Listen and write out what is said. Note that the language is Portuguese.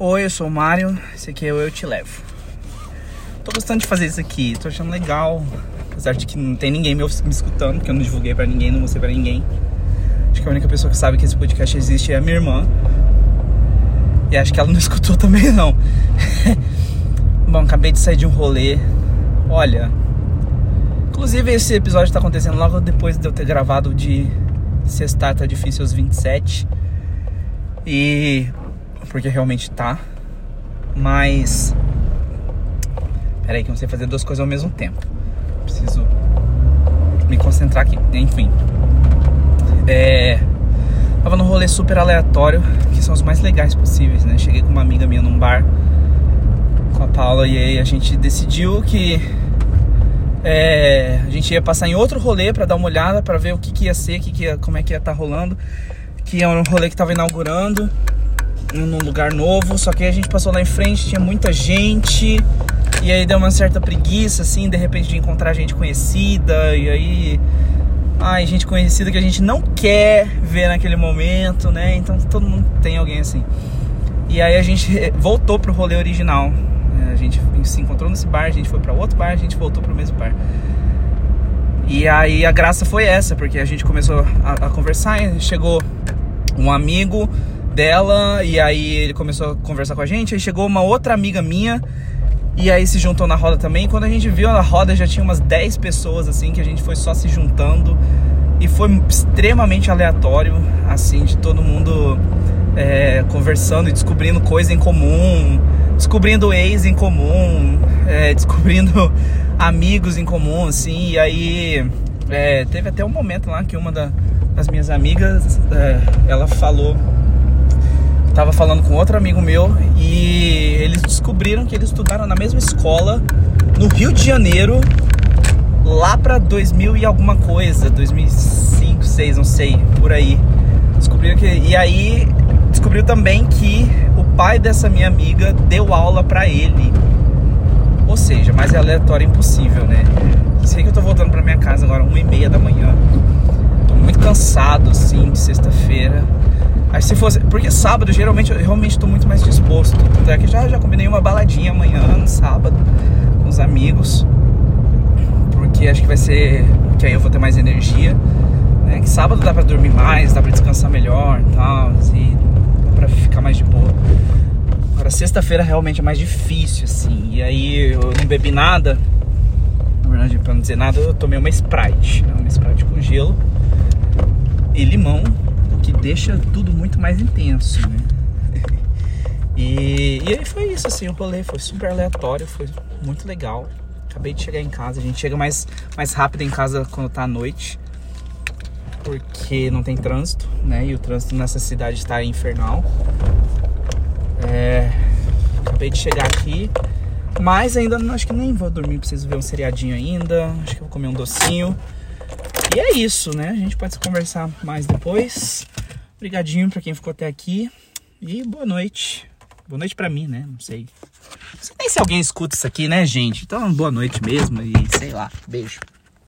Oi, eu sou o Mário, esse aqui é o Eu Te Levo. Tô gostando de fazer isso aqui, tô achando legal. Apesar de que não tem ninguém me, me escutando, porque eu não divulguei pra ninguém, não mostrei pra ninguém. Acho que a única pessoa que sabe que esse podcast existe é a minha irmã. E acho que ela não escutou também não. Bom, acabei de sair de um rolê. Olha. Inclusive esse episódio tá acontecendo logo depois de eu ter gravado de Sextar Tá Difícil aos 27. E porque realmente tá. Mas. Peraí, que eu não sei fazer duas coisas ao mesmo tempo. Preciso me concentrar aqui. Enfim. É. Tava num rolê super aleatório, que são os mais legais possíveis, né? Cheguei com uma amiga minha num bar com a Paula e aí a gente decidiu que é, a gente ia passar em outro rolê para dar uma olhada, para ver o que, que ia ser, que que ia, como é que ia estar tá rolando. Que é um rolê que tava inaugurando num lugar novo, só que a gente passou lá em frente, tinha muita gente, e aí deu uma certa preguiça, assim, de repente de encontrar gente conhecida, e aí. Ai, gente conhecida que a gente não quer ver naquele momento, né? Então todo mundo tem alguém assim. E aí a gente voltou pro rolê original. É, a gente se encontrou nesse bar, a gente foi para outro bar, a gente voltou pro mesmo bar. E aí a graça foi essa, porque a gente começou a, a conversar, chegou um amigo dela e aí ele começou a conversar com a gente. Aí chegou uma outra amiga minha e aí se juntou na roda também. Quando a gente viu na roda já tinha umas 10 pessoas assim que a gente foi só se juntando e foi extremamente aleatório, assim, de todo mundo é, conversando e descobrindo coisa em comum, descobrindo ex em comum, é, descobrindo amigos em comum, assim. E aí é, teve até um momento lá que uma da, das minhas amigas é, ela falou tava falando com outro amigo meu e eles descobriram que eles estudaram na mesma escola no Rio de Janeiro lá para 2000 e alguma coisa, 2005, 2006, não sei, por aí. Descobriram que e aí descobriu também que o pai dessa minha amiga deu aula para ele. Ou seja, mais aleatório impossível, né? Sei que eu tô voltando para minha casa agora, uma e meia da manhã. Tô muito cansado, assim, de sexta-feira. Aí se fosse. Porque sábado, geralmente, eu realmente estou muito mais disposto. Tanto é que já, já combinei uma baladinha amanhã, no sábado, com os amigos. Porque acho que vai ser. Que aí eu vou ter mais energia. Né? Que sábado dá pra dormir mais, dá pra descansar melhor e tal. E dá pra ficar mais de boa. Agora, sexta-feira realmente é mais difícil, assim. E aí eu não bebi nada. Na verdade, pra não dizer nada, eu tomei uma Sprite. Né? Uma Sprite com gelo e limão que deixa tudo muito mais intenso, né? E, e aí foi isso, assim, o rolê foi super aleatório, foi muito legal. Acabei de chegar em casa, a gente chega mais, mais rápido em casa quando tá à noite, porque não tem trânsito, né? E o trânsito nessa cidade está infernal. É, acabei de chegar aqui, mas ainda não, acho que nem vou dormir, preciso ver um seriadinho ainda, acho que vou comer um docinho. E é isso, né? A gente pode conversar mais depois. Obrigadinho para quem ficou até aqui. E boa noite. Boa noite para mim, né? Não sei. Não sei nem se alguém escuta isso aqui, né, gente? Então, boa noite mesmo e sei lá. Beijo.